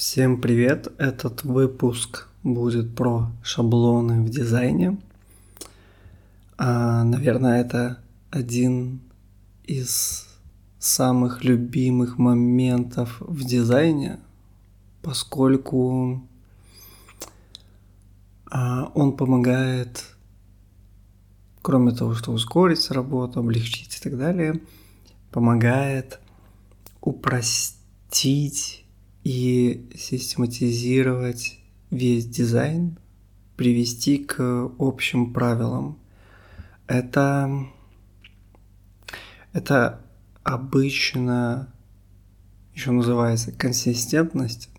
Всем привет! Этот выпуск будет про шаблоны в дизайне. А, наверное, это один из самых любимых моментов в дизайне, поскольку а, он помогает, кроме того, что ускорить работу, облегчить и так далее, помогает упростить и систематизировать весь дизайн, привести к общим правилам. Это, это обычно еще называется консистентность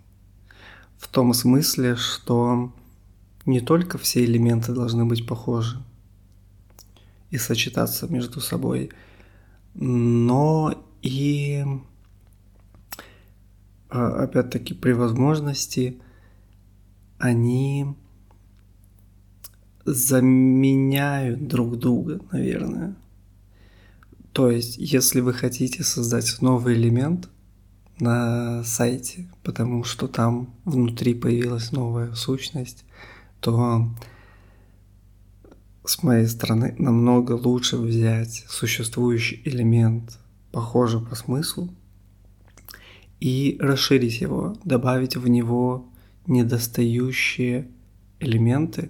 в том смысле, что не только все элементы должны быть похожи и сочетаться между собой, но и опять-таки при возможности они заменяют друг друга, наверное. То есть, если вы хотите создать новый элемент на сайте, потому что там внутри появилась новая сущность, то с моей стороны намного лучше взять существующий элемент, похожий по смыслу, и расширить его, добавить в него недостающие элементы.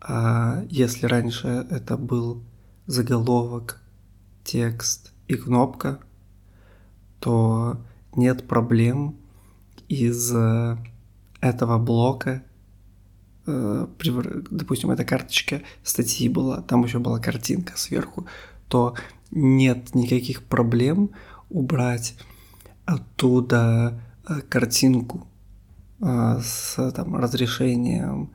А если раньше это был заголовок, текст и кнопка, то нет проблем из этого блока э, допустим, эта карточка статьи была, там еще была картинка сверху, то нет никаких проблем убрать оттуда э, картинку э, с там, разрешением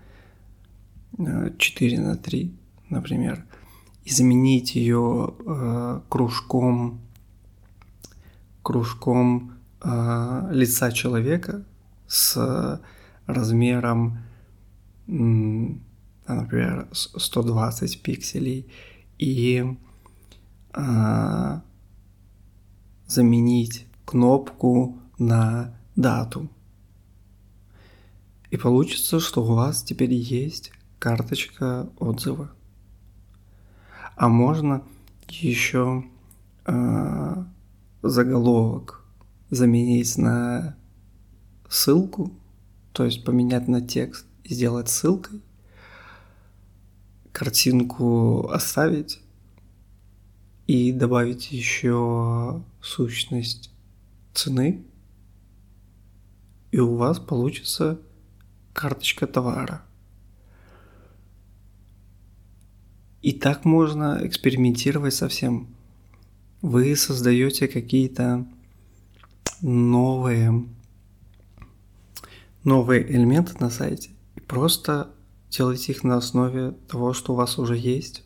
4 э, на 3, например, и заменить ее кружком, кружком лица человека с размером, например, 120 пикселей и заменить кнопку на дату. И получится, что у вас теперь есть карточка отзыва. А можно еще э, заголовок заменить на ссылку, то есть поменять на текст и сделать ссылкой, картинку оставить и добавить еще сущность цены, и у вас получится карточка товара. И так можно экспериментировать со всем. Вы создаете какие-то новые, новые элементы на сайте и просто делаете их на основе того, что у вас уже есть.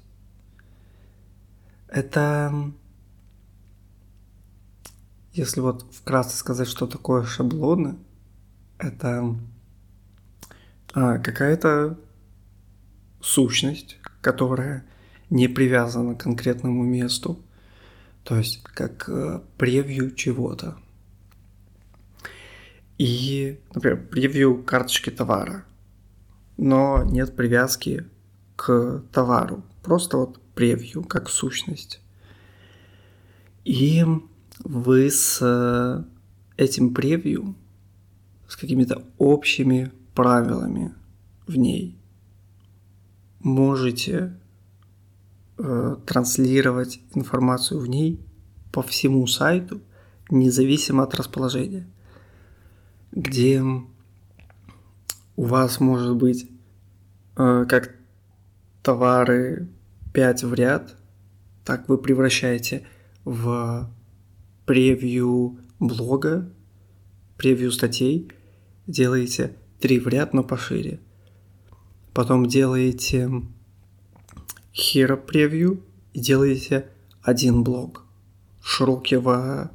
Это если вот вкратце сказать, что такое шаблоны, это а, какая-то сущность, которая не привязана к конкретному месту, то есть как э, превью чего-то. И, например, превью карточки товара, но нет привязки к товару, просто вот превью как сущность. И вы с э, этим превью, с какими-то общими правилами в ней можете э, транслировать информацию в ней по всему сайту, независимо от расположения, где у вас может быть э, как товары 5 в ряд, так вы превращаете в превью блога, превью статей, делаете три в ряд, но пошире. Потом делаете hero превью и делаете один блок широкий во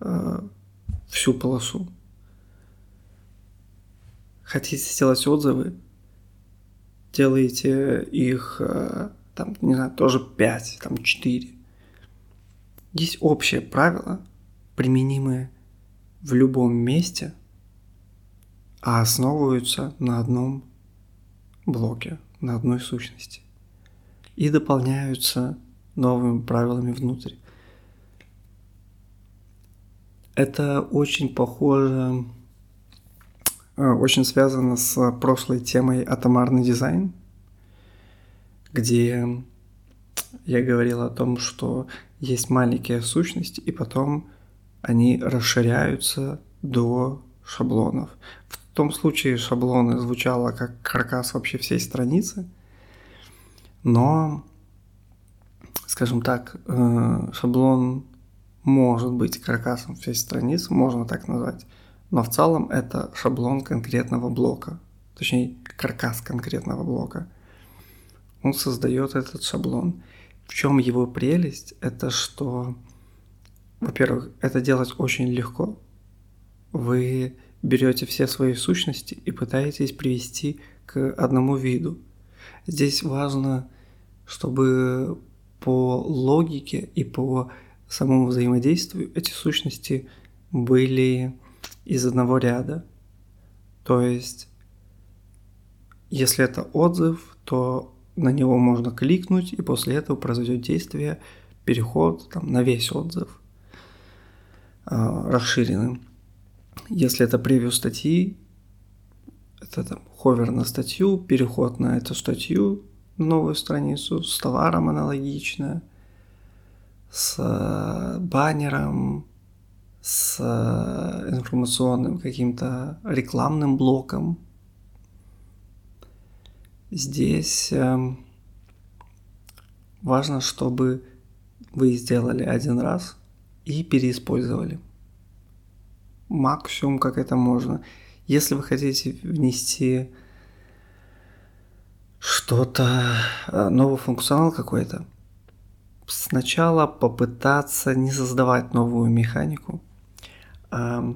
э, всю полосу. Хотите сделать отзывы, делаете их, э, там, не знаю, тоже 5, там 4. Есть общее правило, применимое в любом месте, а основываются на одном блоке, на одной сущности. И дополняются новыми правилами внутрь. Это очень похоже, э, очень связано с прошлой темой атомарный дизайн, где я говорил о том, что есть маленькие сущности, и потом они расширяются до шаблонов. В том случае шаблоны звучало как каркас вообще всей страницы, но, скажем так, э, шаблон может быть каркасом всей страницы, можно так назвать, но в целом это шаблон конкретного блока, точнее каркас конкретного блока. Он создает этот шаблон. В чем его прелесть? Это что, во-первых, это делать очень легко. Вы берете все свои сущности и пытаетесь привести к одному виду. Здесь важно, чтобы по логике и по самому взаимодействию эти сущности были из одного ряда. То есть, если это отзыв, то на него можно кликнуть, и после этого произойдет действие, переход там, на весь отзыв э, расширенным. Если это превью статьи, это там ховер на статью, переход на эту статью, на новую страницу, с товаром аналогично, с э, баннером, с э, информационным каким-то рекламным блоком. Здесь эм, важно, чтобы вы сделали один раз и переиспользовали максимум, как это можно. Если вы хотите внести что-то, э, новый функционал какой-то, сначала попытаться не создавать новую механику, а,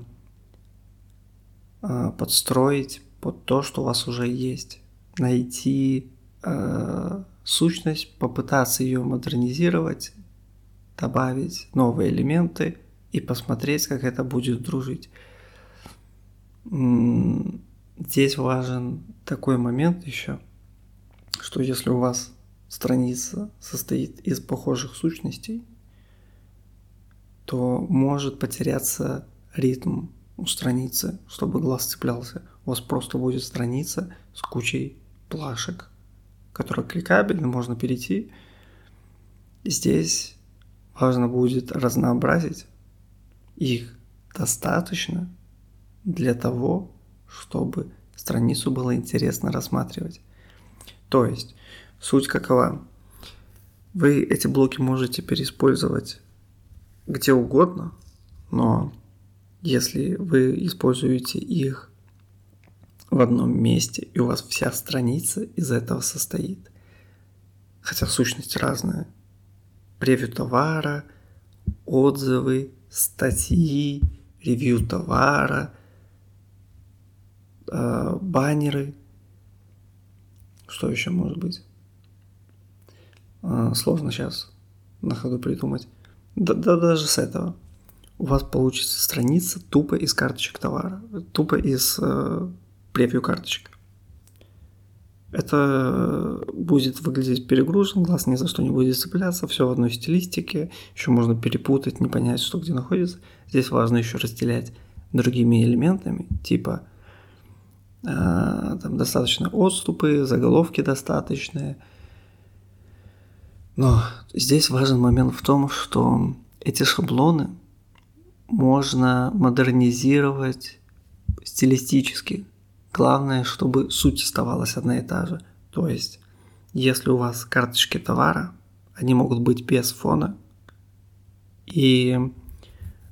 подстроить под то, что у вас уже есть. Найти э, сущность, попытаться ее модернизировать, добавить новые элементы – и посмотреть, как это будет дружить. Здесь важен такой момент еще, что если у вас страница состоит из похожих сущностей, то может потеряться ритм у страницы, чтобы глаз цеплялся. У вас просто будет страница с кучей плашек, которые кликабельны, можно перейти. Здесь важно будет разнообразить их достаточно для того, чтобы страницу было интересно рассматривать. То есть, суть какова? Вы эти блоки можете переиспользовать где угодно, но если вы используете их в одном месте, и у вас вся страница из этого состоит, хотя сущность разная, превью товара, отзывы, статьи, ревью товара, э, баннеры. Что еще может быть? Э, сложно сейчас на ходу придумать. Да, да даже с этого. У вас получится страница тупо из карточек товара, тупо из э, превью карточек. Это будет выглядеть перегружен, глаз ни за что не будет цепляться, все в одной стилистике, еще можно перепутать, не понять, что где находится. Здесь важно еще разделять другими элементами, типа э, там достаточно отступы, заголовки достаточные. Но здесь важен момент в том, что эти шаблоны можно модернизировать стилистически. Главное, чтобы суть оставалась одна и та же. То есть, если у вас карточки товара, они могут быть без фона, и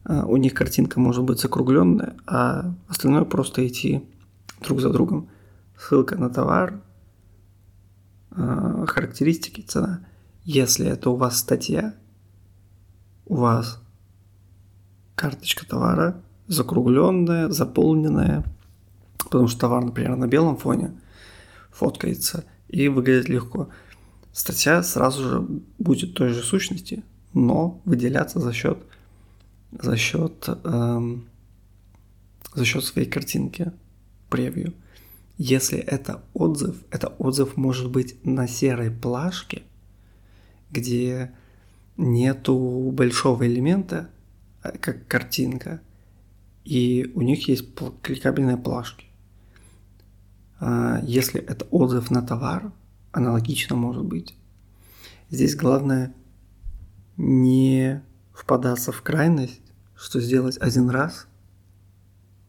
а, у них картинка может быть закругленная, а остальное просто идти друг за другом. Ссылка на товар, а, характеристики, цена. Если это у вас статья, у вас карточка товара закругленная, заполненная – потому что товар, например, на белом фоне фоткается и выглядит легко. Статья сразу же будет той же сущности, но выделяться за счет за счет эм, за счет своей картинки. превью. Если это отзыв, это отзыв может быть на серой плашке, где нету большого элемента, а, как картинка, и у них есть кликабельные плашки. А, если это отзыв на товар, аналогично может быть. Здесь главное не впадаться в крайность, что сделать один раз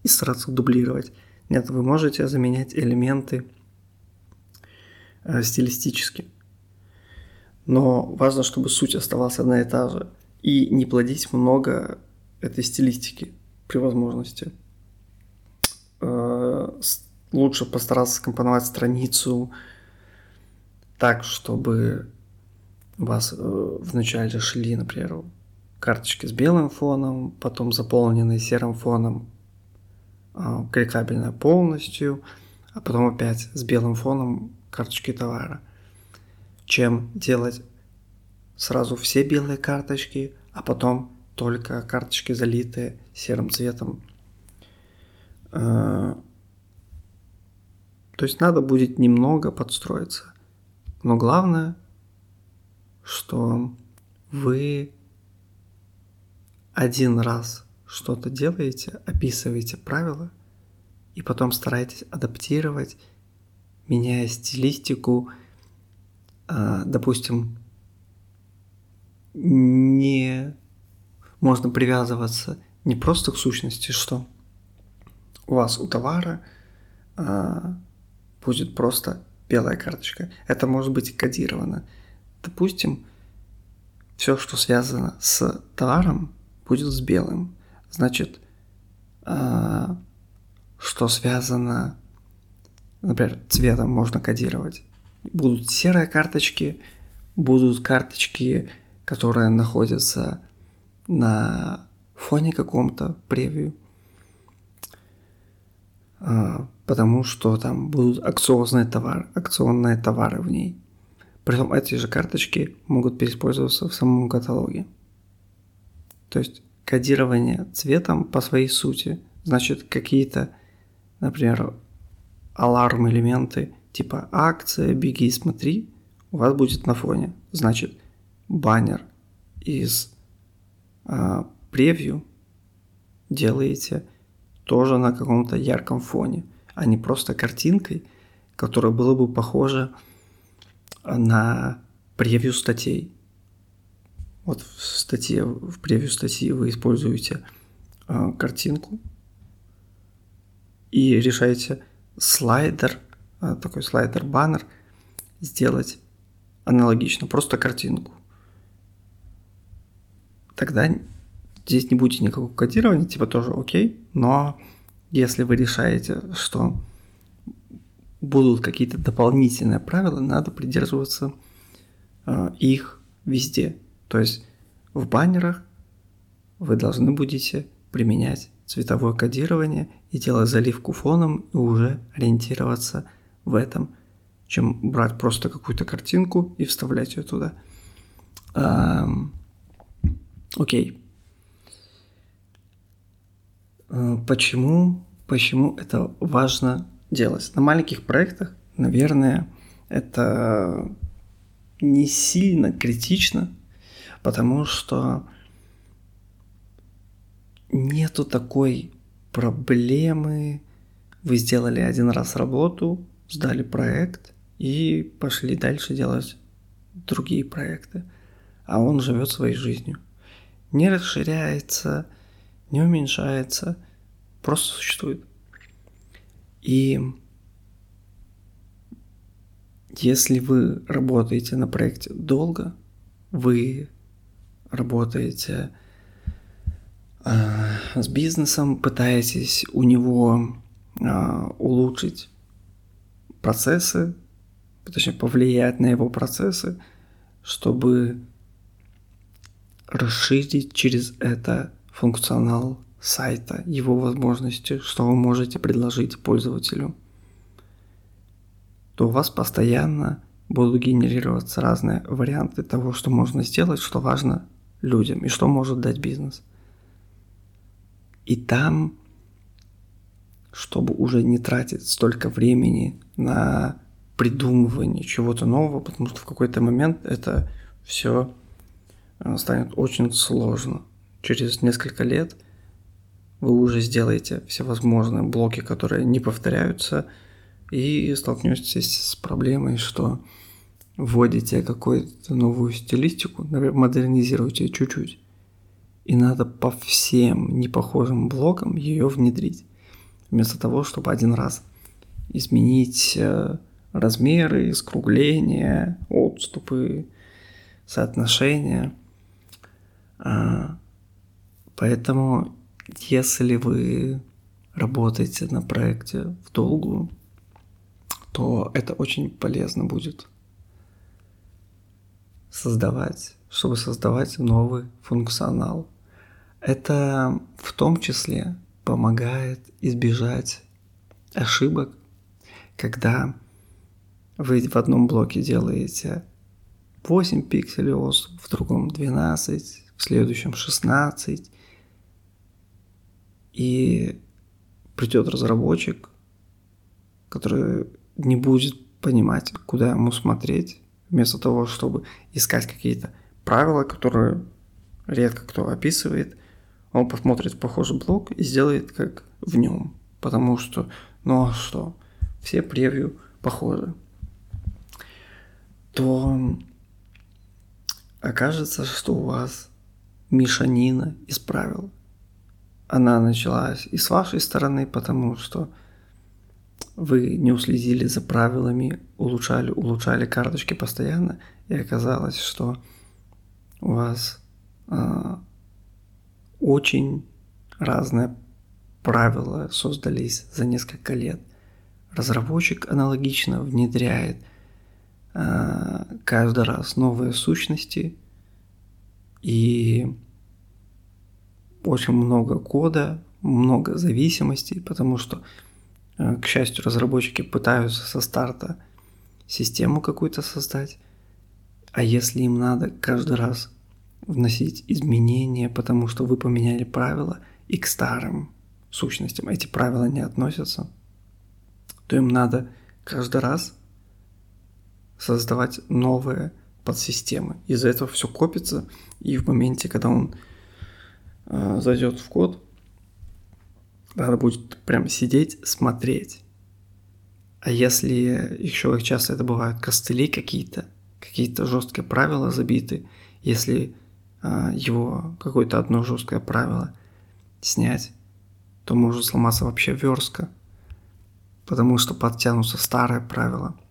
и стараться дублировать. Нет, вы можете заменять элементы э, стилистически. Но важно, чтобы суть оставалась одна и та же. И не плодить много этой стилистики при возможности. Э, лучше постараться скомпоновать страницу так, чтобы у вас э, вначале шли, например, карточки с белым фоном, потом заполненные серым фоном, э, кликабельная полностью, а потом опять с белым фоном карточки товара. Чем делать сразу все белые карточки, а потом только карточки залитые серым цветом. То есть надо будет немного подстроиться. Но главное, что вы один раз что-то делаете, описываете правила, и потом стараетесь адаптировать, меняя стилистику, э, допустим, не можно привязываться не просто к сущности, что у вас у товара а, будет просто белая карточка. Это может быть кодировано. Допустим, все, что связано с товаром, будет с белым. Значит, а, что связано, например, цветом можно кодировать. Будут серые карточки, будут карточки, которые находятся на фоне каком-то превью. Потому что там будут акционные товары, акционные товары в ней. Притом эти же карточки могут переиспользоваться в самом каталоге. То есть кодирование цветом по своей сути значит какие-то, например, аларм элементы типа акция, беги и смотри, у вас будет на фоне. Значит, баннер из а, превью делаете тоже на каком-то ярком фоне, а не просто картинкой, которая была бы похожа на превью статей. Вот в статье, в превью статьи вы используете э, картинку и решаете слайдер, э, такой слайдер-баннер сделать аналогично, просто картинку тогда здесь не будет никакого кодирования, типа тоже окей, но если вы решаете, что будут какие-то дополнительные правила, надо придерживаться э, их везде. То есть в баннерах вы должны будете применять цветовое кодирование и делать заливку фоном и уже ориентироваться в этом, чем брать просто какую-то картинку и вставлять ее туда. Эм, Окей. Э, почему, почему это важно делать? На маленьких проектах, наверное, это не сильно критично, потому что нету такой проблемы. Вы сделали один раз работу, сдали проект и пошли дальше делать другие проекты, а он живет своей жизнью не расширяется, не уменьшается, просто существует. И если вы работаете на проекте долго, вы работаете э, с бизнесом, пытаетесь у него э, улучшить процессы, точнее повлиять на его процессы, чтобы расширить через это функционал сайта, его возможности, что вы можете предложить пользователю, то у вас постоянно будут генерироваться разные варианты того, что можно сделать, что важно людям и что может дать бизнес. И там чтобы уже не тратить столько времени на придумывание чего-то нового, потому что в какой-то момент это все э, станет очень сложно. Через несколько лет вы уже сделаете всевозможные блоки, которые не повторяются, и столкнетесь с проблемой, что вводите какую-то новую стилистику, например, модернизируете чуть-чуть, и надо по всем непохожим блокам ее внедрить, вместо того, чтобы один раз изменить э, размеры, скругления, отступы, соотношения. Поэтому, если вы работаете на проекте в долгую, то это очень полезно будет создавать, чтобы создавать новый функционал. Это в том числе помогает избежать ошибок, когда вы в одном блоке делаете 8 пикселей в другом 12, в следующем 16. И придет разработчик, который не будет понимать, куда ему смотреть, вместо того, чтобы искать какие-то правила, которые редко кто описывает, он посмотрит похожий блок и сделает как в нем. Потому что, ну а что, все превью похожи то окажется, что у вас мешанина из правил. Она началась и с вашей стороны, потому что вы не уследили за правилами, улучшали, улучшали карточки постоянно, и оказалось, что у вас э, очень разные правила создались за несколько лет. Разработчик аналогично внедряет Э, каждый раз новые сущности и очень много кода, много зависимостей, потому что, э, к счастью, разработчики пытаются со старта систему какую-то создать, а если им надо каждый раз вносить изменения, потому что вы поменяли правила, и к старым сущностям эти правила не относятся, то им надо каждый раз создавать новые подсистемы. Из-за этого все копится, и в моменте, когда он зайдет в код, надо будет прям сидеть, смотреть. А если еще часто это бывают костыли какие-то, какие-то жесткие правила забиты, если э, его какое-то одно жесткое правило снять, то может сломаться вообще верстка, потому что подтянутся старые правила –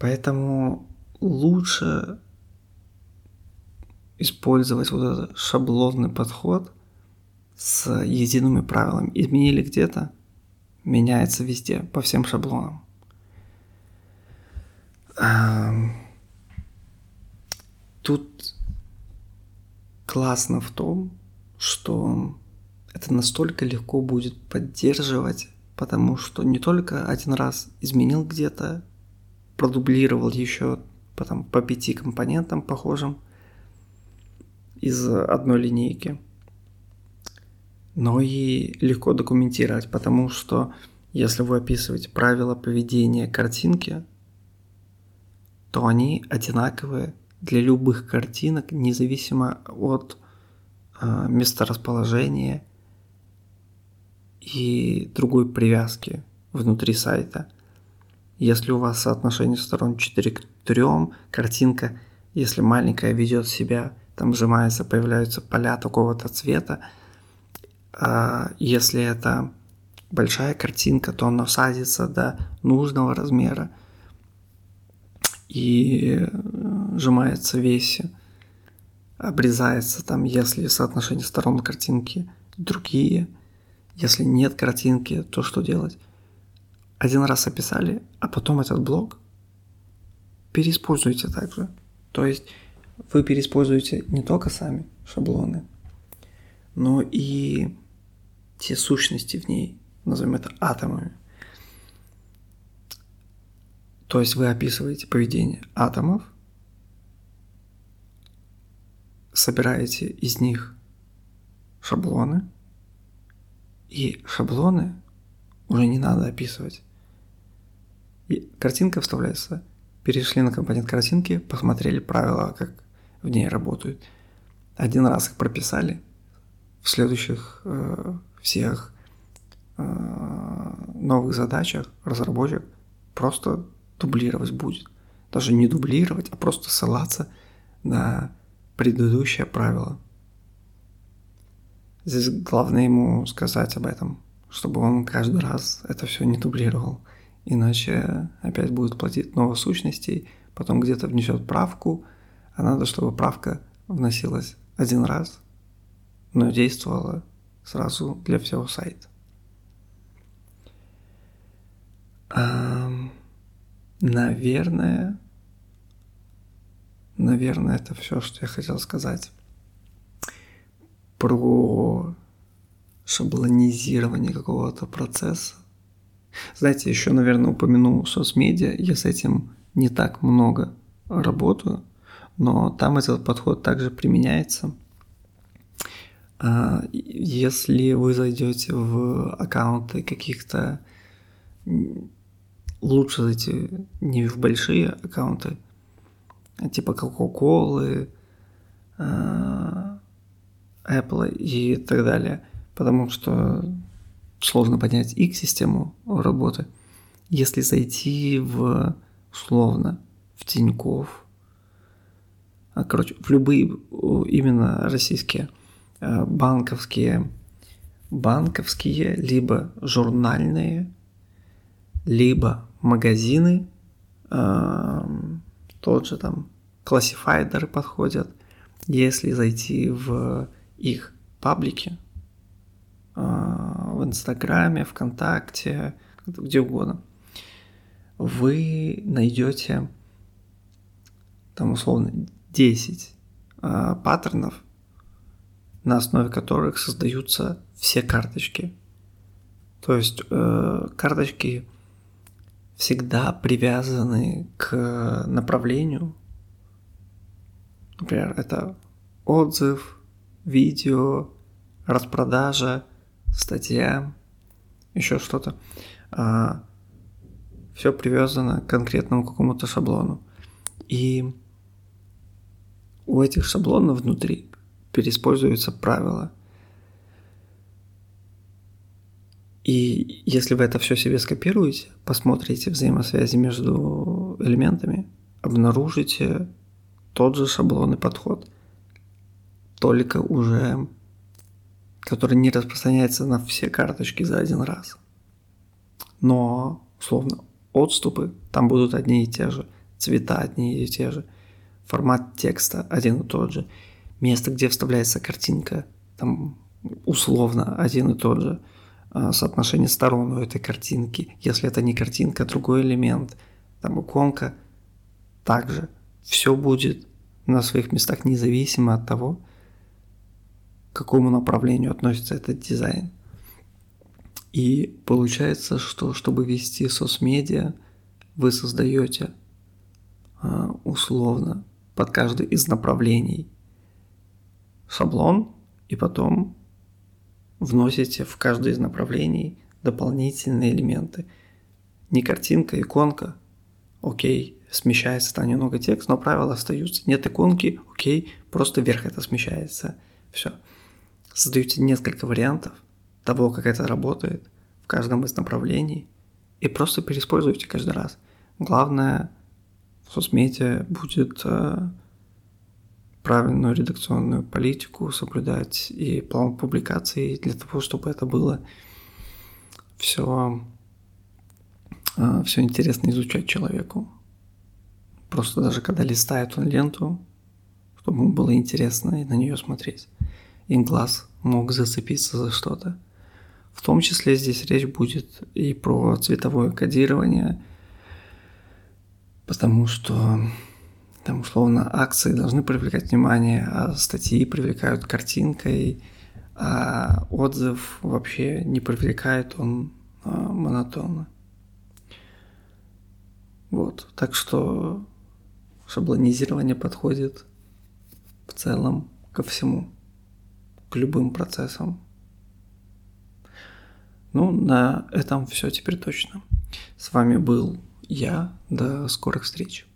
Поэтому лучше использовать вот этот шаблонный подход с едиными правилами. Изменили где-то, меняется везде, по всем шаблонам. Тут классно в том, что это настолько легко будет поддерживать, потому что не только один раз изменил где-то, продублировал еще потом по пяти компонентам похожим из одной линейки. Но и легко документировать, потому что если вы описываете правила поведения картинки, то они одинаковые для любых картинок, независимо от э, месторасположения и другой привязки внутри сайта – если у вас соотношение сторон 4 к 3, картинка, если маленькая ведет себя, там сжимается, появляются поля такого-то цвета. А если это большая картинка, то она садится до нужного размера и э, сжимается весь, обрезается там, если соотношение сторон картинки другие. Если нет картинки, то что делать? один раз описали, а потом этот блок переиспользуйте также. То есть вы переиспользуете не только сами шаблоны, но и те сущности в ней, назовем это атомами. То есть вы описываете поведение атомов, собираете из них шаблоны И шаблоны уже не надо описывать. И картинка вставляется, перешли на компонент картинки, посмотрели правила, как в ней работают. Один раз их прописали, в следующих э, всех э, новых задачах разработчик просто дублировать будет. Даже не дублировать, а просто ссылаться на предыдущее правило. Здесь главное ему сказать об этом, чтобы он каждый раз это все не дублировал. Иначе опять будет платить много сущностей, потом где-то внесет правку, а надо, чтобы правка вносилась один раз, но действовала сразу для всего сайта. Наверное, наверное, это все, что я хотел сказать про шаблонизирование какого-то процесса. Знаете, еще, наверное, упомяну соцмедиа. Я с этим не так много работаю, но там этот подход также применяется. А, если вы зайдете в аккаунты каких-то лучше зайти не в большие аккаунты, а типа Coca-Cola, а, Apple и так далее, потому что сложно понять их систему работы. Если зайти в, условно, в Тиньков, а, короче, в любые именно российские а, банковские, банковские, либо журнальные, либо магазины, э, тот же там классифайдеры подходят. Если зайти в их паблики, в Инстаграме, ВКонтакте, где угодно, вы найдете там условно 10 э, паттернов, на основе которых создаются все карточки. То есть э, карточки всегда привязаны к направлению. Например, это отзыв, видео, распродажа, статья, еще что-то. А, все привязано к конкретному какому-то шаблону. И у этих шаблонов внутри переиспользуются правила – И если вы это все себе скопируете, посмотрите взаимосвязи между элементами, обнаружите тот же шаблонный подход, только уже который не распространяется на все карточки за один раз. Но, условно, отступы там будут одни и те же, цвета одни и те же, формат текста один и тот же, место, где вставляется картинка, там условно один и тот же – а, соотношение сторон у этой картинки. Если это не картинка, другой элемент, там иконка, также все будет на своих местах независимо от того, к какому направлению относится этот дизайн. И получается, что чтобы вести соцмедиа, вы создаете а, условно под каждый из направлений шаблон, и потом вносите в каждое из направлений дополнительные элементы. Не картинка, иконка, окей, смещается там немного текст, но правила остаются. Нет иконки, окей, просто вверх это смещается. Все. Создаете несколько вариантов того, как это работает в каждом из направлений и просто переиспользуйте каждый раз. Главное соцмедиа будет э, правильную редакционную политику соблюдать и план публикаций для того, чтобы это было все, а, все интересно изучать человеку. Просто даже когда листает он ленту, чтобы ему было интересно и на нее смотреть. И глаз мог зацепиться за что-то. В том числе здесь речь будет и про цветовое кодирование, потому что там, условно, акции должны привлекать внимание, а статьи привлекают картинкой, а отзыв вообще не привлекает, он а, монотонно. Вот, так что шаблонизирование подходит в целом ко всему, к любым процессам. Ну, на этом все теперь точно. С вами был я. До скорых встреч.